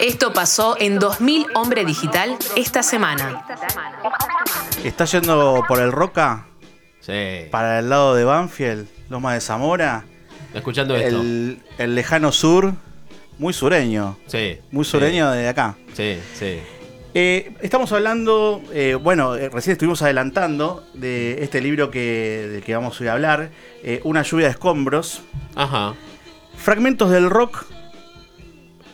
Esto pasó en 2000 Hombre Digital esta semana. ¿Está yendo por el Roca? Sí. Para el lado de Banfield, Loma de Zamora. Escuchando esto. El, el lejano sur, muy sureño. Sí. Muy sureño de acá. Sí, sí. Eh, estamos hablando, eh, bueno, eh, recién estuvimos adelantando de este libro que, del que vamos hoy a hablar, eh, Una lluvia de escombros. Ajá. Fragmentos del rock,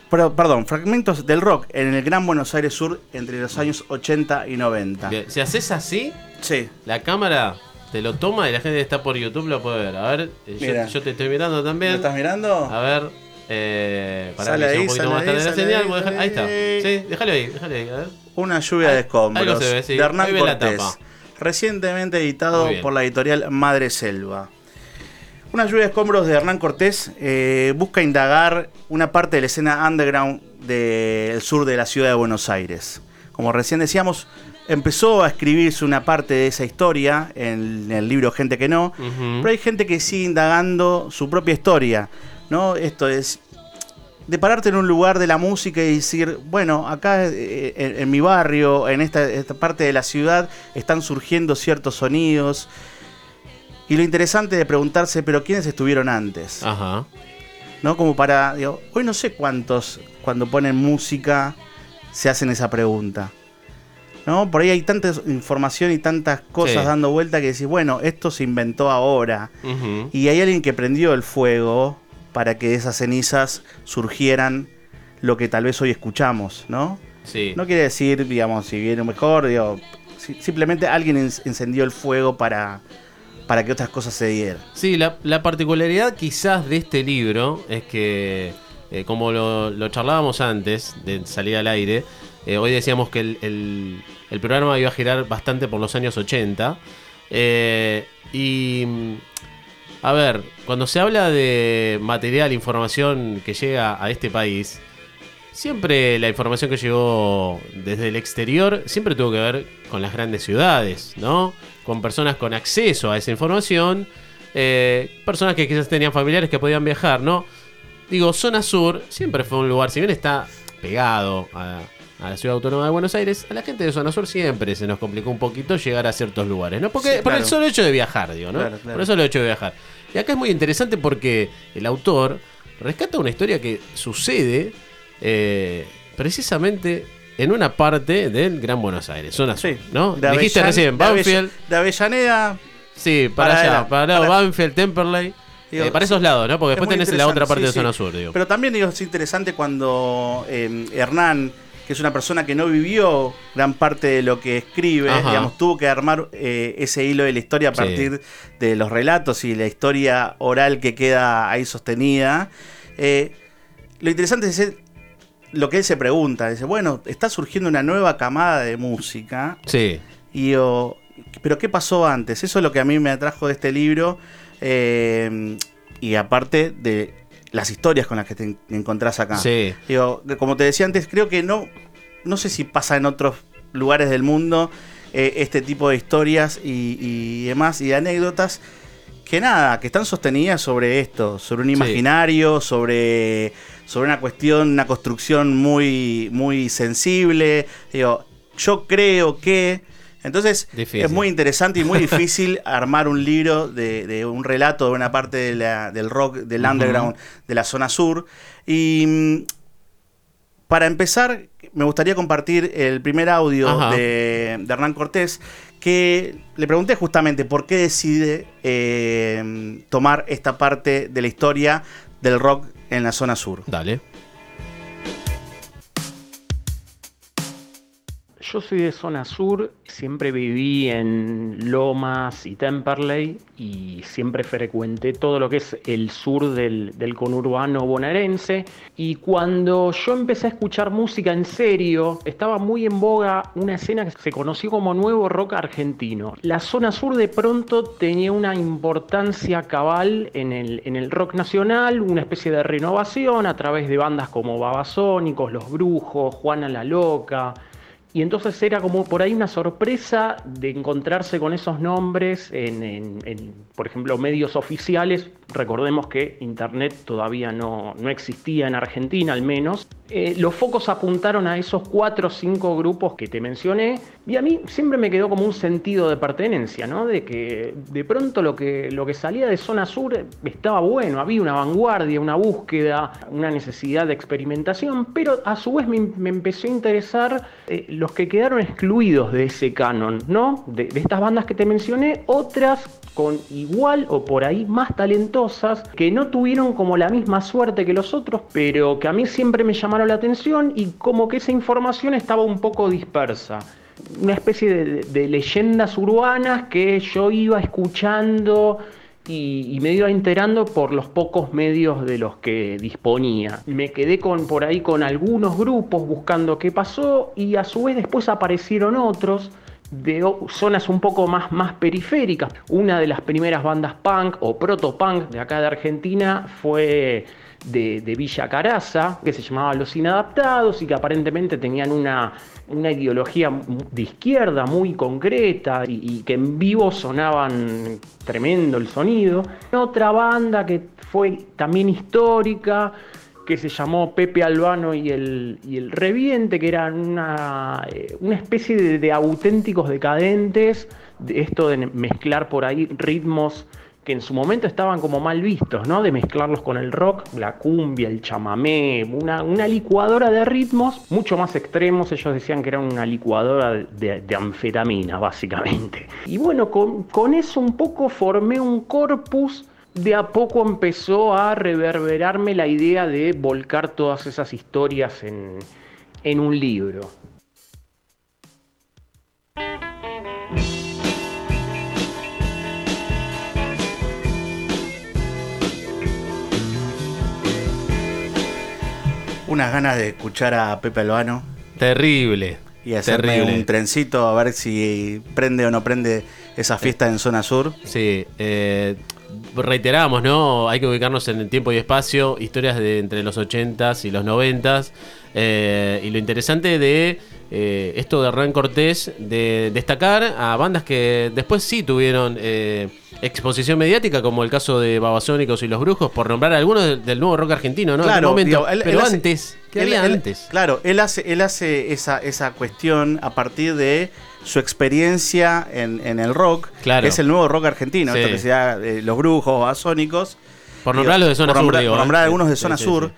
perdón, fragmentos del rock en el Gran Buenos Aires Sur entre los años 80 y 90. Bien, Si haces así, Sí, la cámara te lo toma y la gente que está por YouTube lo puede ver. A ver, eh, yo, te estoy mirando ¿lo también. estás mirando? A ver, eh, para que ahí, un poquito más tarde la señal. ahí, dejar- ahí está. Sí, déjalo ahí, déjalo ahí. A ver. Una lluvia de escombros algo se ve, sí. de Hernán Cortés, recientemente editado por la editorial Madre Selva. Una lluvia de escombros de Hernán Cortés eh, busca indagar una parte de la escena underground del sur de la ciudad de Buenos Aires. Como recién decíamos, empezó a escribirse una parte de esa historia en el libro Gente que no, pero hay gente que sigue indagando su propia historia, ¿no? Esto es de pararte en un lugar de la música y decir, bueno, acá eh, en, en mi barrio, en esta, esta parte de la ciudad, están surgiendo ciertos sonidos. Y lo interesante de preguntarse, pero ¿quiénes estuvieron antes? Ajá. ¿No? Como para, digo, hoy no sé cuántos, cuando ponen música, se hacen esa pregunta. ¿No? Por ahí hay tanta información y tantas cosas Sí. dando vuelta que decís, bueno, esto se inventó ahora. Y hay alguien que prendió el fuego para que de esas cenizas surgieran lo que tal vez hoy escuchamos, ¿no? Sí. No quiere decir, digamos, si viene mejor, digo, si- simplemente alguien en- encendió el fuego para, para que otras cosas se dieran. Sí, la, la particularidad quizás de este libro es que, eh, como lo, lo charlábamos antes de salir al aire, eh, hoy decíamos que el, el- programa iba a girar bastante por los años 80. eh, y, a ver, cuando se habla de material, información que llega a este país, siempre la información que llegó desde el exterior siempre tuvo que ver con las grandes ciudades, ¿no? Con personas con acceso a esa información, eh, personas que quizás tenían familiares que podían viajar, ¿no? Digo, zona sur siempre fue un lugar, si bien está pegado a, a la ciudad autónoma de Buenos Aires, a la gente de zona sur siempre se nos complicó un poquito llegar a ciertos lugares, ¿no? Porque Sí, por el solo hecho de viajar, digo, ¿no? Claro, claro. Por el hecho de viajar. Y acá es muy interesante porque el autor rescata una historia que sucede eh, precisamente en una parte del Gran Buenos Aires, zona sur, Sí, ¿no? de Dijiste recién, Banfield, De Avellaneda, sí, para, para allá, para, para- Banfield, Temperley, Digo, eh, para esos lados, ¿no? Porque es después tenés la otra parte de zona sí. sur, digo. Pero también digo, es interesante cuando eh, Hernán, que es una persona que no vivió gran parte de lo que escribe, Ajá. digamos, tuvo que armar eh, ese hilo de la historia a Sí. partir de los relatos y la historia oral que queda ahí sostenida. Lo interesante es lo que él se pregunta. Dice, bueno, está surgiendo una nueva camada de música. Sí, Y yo, pero ¿qué pasó antes? Eso es lo que a mí me atrajo de este libro. eh, y aparte de las historias con las que te en- encontrás acá. sí. Digo, como te decía antes, creo que no, no sé si pasa en otros lugares del mundo eh, este tipo de historias y, y demás, y de anécdotas, que nada, que están sostenidas sobre esto, sobre un Sí. imaginario, sobre, sobre una cuestión, una construcción muy, muy sensible. Digo, yo creo que... Entonces Difícil. es muy interesante y muy difícil armar un libro de, de un relato de una parte de la- del rock, del underground, de la zona sur. Y mm, para empezar, me gustaría compartir el primer audio de, de Hernán Cortés, que le pregunté justamente por qué decide eh, tomar esta parte de la historia del rock en la zona sur. Dale. Yo soy de zona sur, siempre viví en Lomas y Temperley y siempre frecuenté todo lo que es el sur del, conurbano bonaerense. Y cuando yo empecé a escuchar música en serio, estaba muy en boga una escena que se conoció como nuevo rock argentino. La zona sur de pronto tenía una importancia cabal en el, en el rock nacional, una especie de renovación a través de bandas como Babasónicos, Los Brujos, Juana la Loca Y entonces era como por ahí una sorpresa de encontrarse con esos nombres en, por ejemplo, medios oficiales. Recordemos que Internet todavía no, no existía en Argentina al menos. Eh, los focos apuntaron a esos cuatro o cinco grupos que te mencioné y a mí siempre me quedó como un sentido de pertenencia, ¿no? De que de pronto lo que, lo que salía de zona sur estaba bueno, había una vanguardia, una búsqueda, una necesidad de experimentación, pero a su vez me, empezó a interesar eh, los que quedaron excluidos de ese canon, ¿no? De, estas bandas que te mencioné, otras con igual o por ahí más talentosas, que no tuvieron como la misma suerte que los otros, pero que a mí siempre me llamaron la atención y como que esa información estaba un poco dispersa. Una especie de, leyendas urbanas que yo iba escuchando y, me iba enterando por los pocos medios de los que disponía. Me quedé con, por ahí con algunos grupos buscando qué pasó y a su vez después aparecieron otros de zonas un poco más, más periféricas. Una de las primeras bandas punk o proto-punk de acá de Argentina fue de, Villa Caraza, que se llamaba Los Inadaptados y que aparentemente tenían una, ideología de izquierda muy concreta y, que en vivo sonaban tremendo el sonido. Otra banda que fue también histórica, que se llamó Pepe Albano y el, el Reviente, que eran una, eh, una especie de, de, auténticos decadentes, de esto de mezclar por ahí ritmos que en su momento estaban como mal vistos, ¿no? De mezclarlos con el rock, la cumbia, el chamamé, una, una licuadora de ritmos mucho más extremos. Ellos decían que era una licuadora de, de anfetamina, básicamente. Y bueno, con, con eso un poco formé un corpus de a poco empezó a reverberarme la idea de volcar todas esas historias en, en un libro. Unas ganas de escuchar a Pepe Albano. Terrible. Y hacerme un trencito a ver si prende o no prende esa fiesta en zona sur. Sí, eh, reiteramos, ¿no? Hay que ubicarnos en el tiempo y espacio, historias de entre los 80s y los 90s. Eh, y lo interesante de eh, esto de Hernán Cortés, de destacar a bandas que después sí tuvieron eh, exposición mediática, como el caso de Babasónicos y Los Brujos, por nombrar algunos del, nuevo rock argentino, ¿no? Claro, pero antes, ¿qué había antes? Claro, él hace, él hace esa, esa cuestión a partir de su experiencia en, el rock, claro. que es el nuevo rock argentino, esto que sea eh, Los Brujos, Babasónicos. Por nombrar de zona sur, por nombrar algunos de zona sur.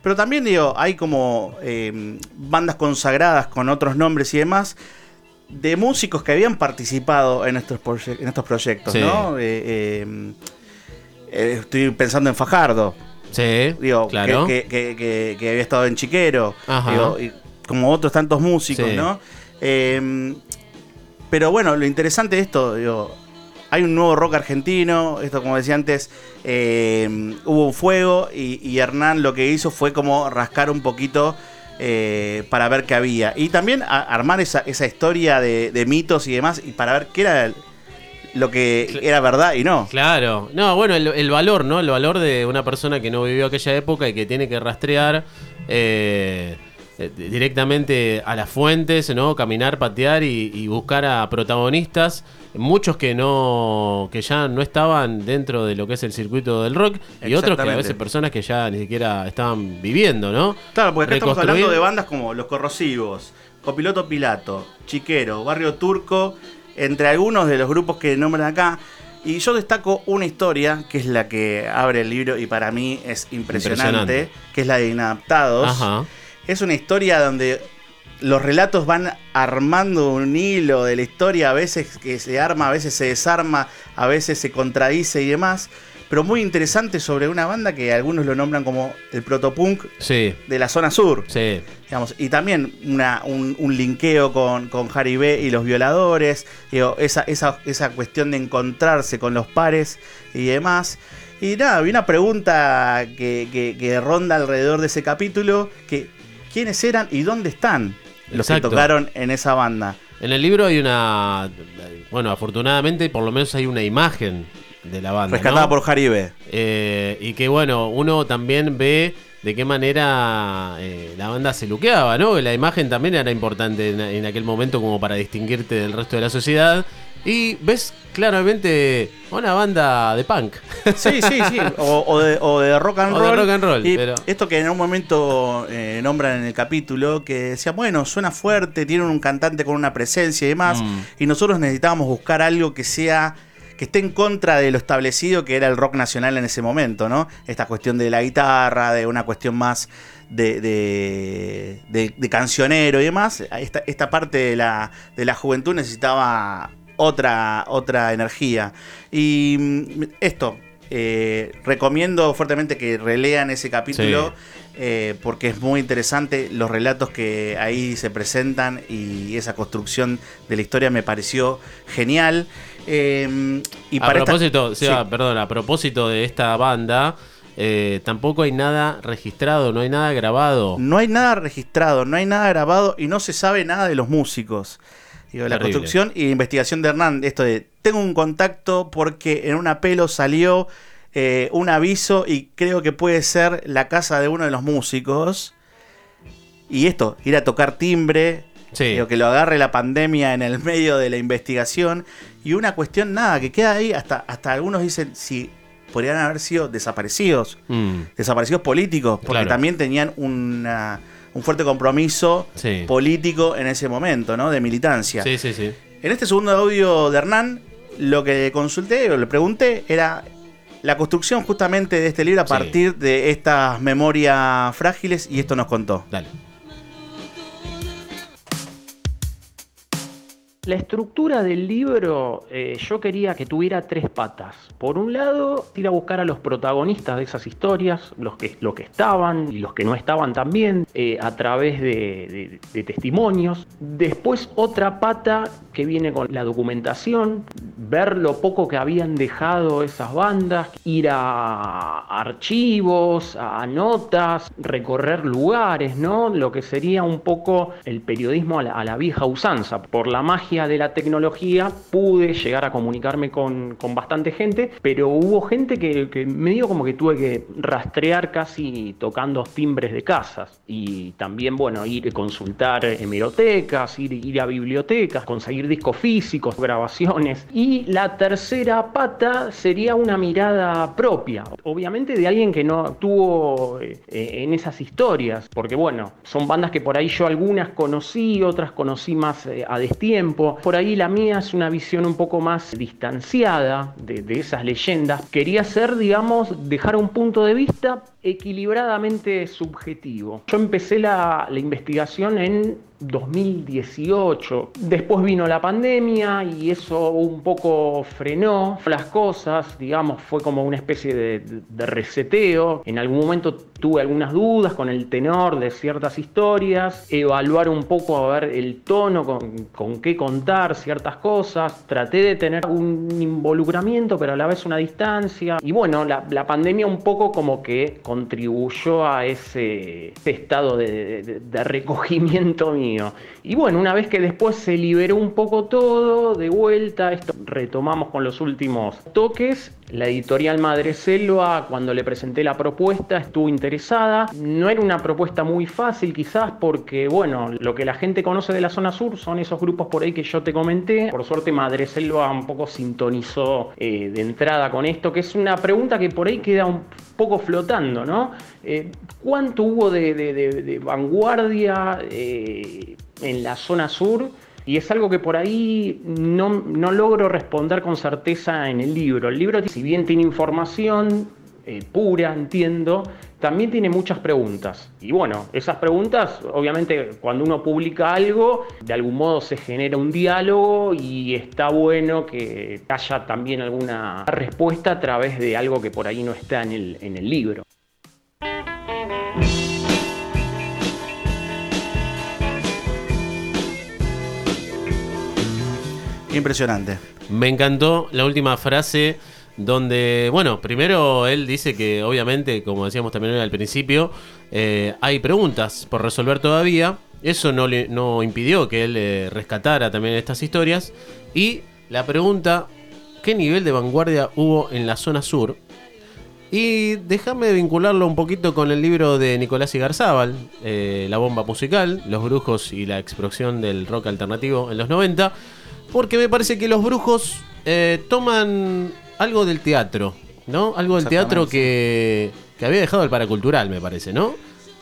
Pero también digo, hay como eh, bandas consagradas con otros nombres y demás de músicos que habían participado en estos, en estos proyectos, ¿no? Eh, eh, estoy pensando en Fajardo. Sí, digo, claro. que, que, había estado en Chiquero. Digo, y como otros tantos músicos, ¿no? pero bueno, lo interesante de esto, digo, hay un nuevo rock argentino, esto como decía antes, eh, hubo un fuego y, Hernán lo que hizo fue como rascar un poquito eh, para ver qué había. Y también armar esa, historia de, mitos y demás y para ver qué era lo que era verdad y no. Claro, no, bueno, el, valor, ¿no? El valor de una persona que no vivió aquella época y que tiene que rastrear. Eh, directamente a las fuentes, ¿no? Caminar, patear y buscar a protagonistas muchos que no que ya no estaban dentro de lo que es el circuito del rock y otros que a veces personas que ya ni siquiera estaban viviendo, ¿no? Claro, porque acá estamos hablando de bandas como Los Corrosivos, Copiloto Pilato, Chiquero, Barrio Turco, entre algunos de los grupos que nombran acá. Y yo destaco una historia que es la que abre el libro y para mí es impresionante, que es la de Inadaptados. Es una historia donde los relatos van armando un hilo de la historia, a veces que se arma, a veces se desarma, a veces se contradice y demás. Pero muy interesante sobre una banda que algunos lo nombran como el protopunk sí. de la zona sur. Sí. Digamos, y también una, un, linkeo con, con, Harry B y los violadores. esa, esa, esa cuestión de encontrarse con los pares y demás. Y nada, había una pregunta que, que ronda alrededor de ese capítulo, que quiénes eran y dónde están los que tocaron en esa banda. En el libro hay una. Bueno, afortunadamente, por lo menos hay una imagen de la banda. Rescatada por Jaribe. Eh, y que bueno, uno también ve de qué manera eh, la banda se luqueaba, ¿no? La imagen también era importante en, en aquel momento como para distinguirte del resto de la sociedad. Y ves claramente una banda de punk. Sí, sí, sí. O, o de, o de rock and O de roll. rock and roll, Y pero- Esto que en un momento eh, nombran en el capítulo, que decía, bueno, suena fuerte, tiene un cantante con una presencia y demás. Mm. Y nosotros necesitábamos buscar algo que sea que esté en contra de lo establecido que era el rock nacional en ese momento, ¿no? Esta cuestión de la guitarra, de una cuestión más de, de, de- de cancionero y demás. Esta, esta parte de la, de la juventud necesitaba otra, otra energía. Y mm, esto, eh, recomiendo fuertemente que relean ese capítulo. eh, porque es muy interesante los relatos que ahí se presentan y esa construcción de la historia me pareció genial. Eh, y a para esta- propósito, Sí. Seba, perdón, a propósito de esta banda, eh, tampoco hay nada registrado, no hay nada grabado. No hay nada registrado, no hay nada grabado y no se sabe nada de los músicos. Digo, la Terrible. construcción y investigación de Hernán, esto de tengo un contacto porque en un apelo salió eh, un aviso y creo que puede ser la casa de uno de los músicos. Y esto, ir a tocar timbre, Sí. digo, que lo agarre la pandemia en el medio de la investigación. Y una cuestión, nada, que queda ahí, hasta, hasta algunos dicen si podrían haber sido desaparecidos Mm, desaparecidos políticos, porque Claro. también tenían una- un fuerte compromiso Sí. político en ese momento, ¿no? De militancia. Sí, sí, sí. En este segundo audio de Hernán, lo que consulté o le pregunté era la construcción justamente de este libro a Sí. partir de estas memorias frágiles y esto nos contó. Dale. La estructura del libro eh, yo quería que tuviera tres patas. Por un lado, ir a buscar a los protagonistas de esas historias, los que, que estaban y los que no estaban también, eh, a través de testimonios. Después otra pata que viene con la documentación, ver lo poco que habían dejado esas bandas, ir a archivos, a notas, recorrer lugares, ¿no? Lo que sería un poco el periodismo a la, a la vieja usanza. Por la magia de la tecnología pude llegar a comunicarme con, con bastante gente, pero hubo gente que, que medio como que tuve que rastrear casi tocando timbres de casas. Y también, bueno, ir a consultar hemerotecas, ir, ir a bibliotecas, conseguir discos físicos, grabaciones. Y la tercera pata sería una mirada propia, obviamente de alguien que no tuvo eh, eh, en esas historias, porque bueno, son bandas que por ahí yo algunas conocí, otras conocí más eh, a destiempo. Por ahí la mía es una visión un poco más distanciada de, esas leyendas. Quería ser, digamos, dejar un punto de vista equilibradamente subjetivo. Yo empecé la, la investigación en 2018. Después vino la pandemia y eso un poco frenó las cosas, digamos, fue como una especie de, de reseteo. En algún momento tuve algunas dudas con el tenor de ciertas historias, evaluar un poco a ver el tono con, con qué contar ciertas cosas. Traté de tener un involucramiento, pero a la vez una distancia. Y bueno, la, la pandemia un poco como que contribuyó a ese, estado de recogimiento mío. Y bueno, una vez que después se liberó un poco todo, de vuelta, esto retomamos con los últimos toques. La editorial Madre Selva, cuando le presenté la propuesta, estuvo interesada. No era una propuesta muy fácil, quizás, porque, bueno, lo que la gente conoce de la zona sur son esos grupos por ahí que yo te comenté. Por suerte, Madre Selva un poco sintonizó eh, de entrada con esto, que es una pregunta que por ahí queda un poco flotando, ¿no? Eh, ¿Cuánto hubo de, vanguardia eh, en la zona sur? Y es algo que por ahí no, no logro responder con certeza en el libro. El libro, si bien tiene información eh, pura, entiendo, también tiene muchas preguntas. Y bueno, esas preguntas, obviamente, cuando uno publica algo, de algún modo se genera un diálogo y está bueno que haya también alguna respuesta a través de algo que por ahí no está en el, en el libro. Impresionante. Me encantó la última frase donde, bueno, primero él dice que obviamente, como decíamos también al principio, eh, hay preguntas por resolver todavía. Eso no, le, impidió que él eh, rescatara también estas historias. Y la pregunta, ¿qué nivel de vanguardia hubo en la zona sur? Y déjame vincularlo un poquito con el libro de Nicolás Igarzábal, eh, La bomba musical, Los brujos y la explosión del rock alternativo en los 90, porque me parece que los brujos eh, toman algo del teatro, ¿no? Algo del teatro que, que había dejado el paracultural, me parece, ¿no?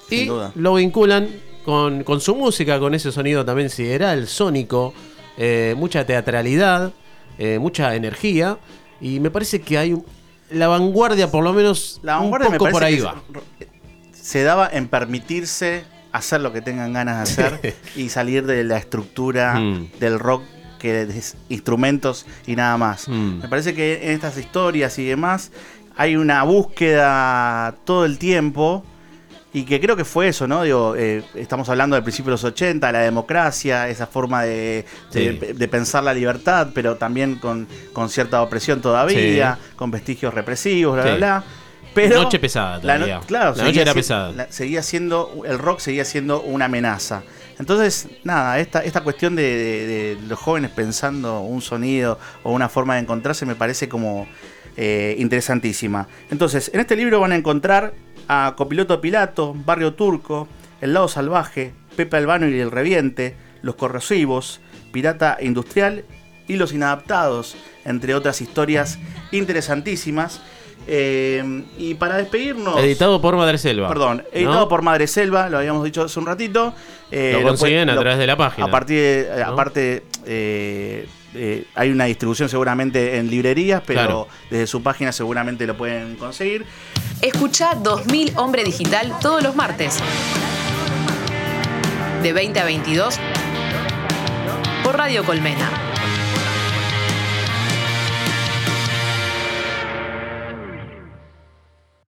Sin y duda. lo vinculan con, con su música, con ese sonido también sideral, sónico, eh, mucha teatralidad, eh, mucha energía, y me parece que hay un- la vanguardia, por lo menos, La vanguardia un me poco parece por ahí que va. se, se daba en permitirse hacer lo que tengan ganas de hacer y salir de la estructura Mm. del rock que instrumentos y nada más. Mm. Me parece que en estas historias y demás hay una búsqueda todo el tiempo y que creo que fue eso, ¿no? Digo, eh, estamos hablando del principio de los 80, la democracia, esa forma de, de- Sí. de pensar la libertad, pero también con, con cierta opresión todavía, con vestigios represivos, bla, bla, Sí. bla. Pero Noche pesada la no- claro, La noche era si- pesada. la- seguía siendo, el rock seguía siendo una amenaza. Entonces, nada, esta, esta cuestión de, de- de los jóvenes pensando un sonido o una forma de encontrarse me parece como eh, interesantísima. Entonces, en este libro van a encontrar a Copiloto Pilato, Barrio Turco, El Lado Salvaje, Pepe Albano y el Reviente, Los Corrosivos, Pirata Industrial y Los Inadaptados, entre otras historias interesantísimas. Eh, y para despedirnos... Editado por Madre Selva. Perdón, editado ¿no? por Madre Selva, lo habíamos dicho hace un ratito. Eh, Lo consiguen a través de la página. A partir de- ¿no? Aparte, eh, eh, hay una distribución seguramente en librerías, pero Claro. desde su página seguramente lo pueden conseguir. Escucha 2000 Hombre Digital todos los martes. De 20 a 22 por Radio Colmena.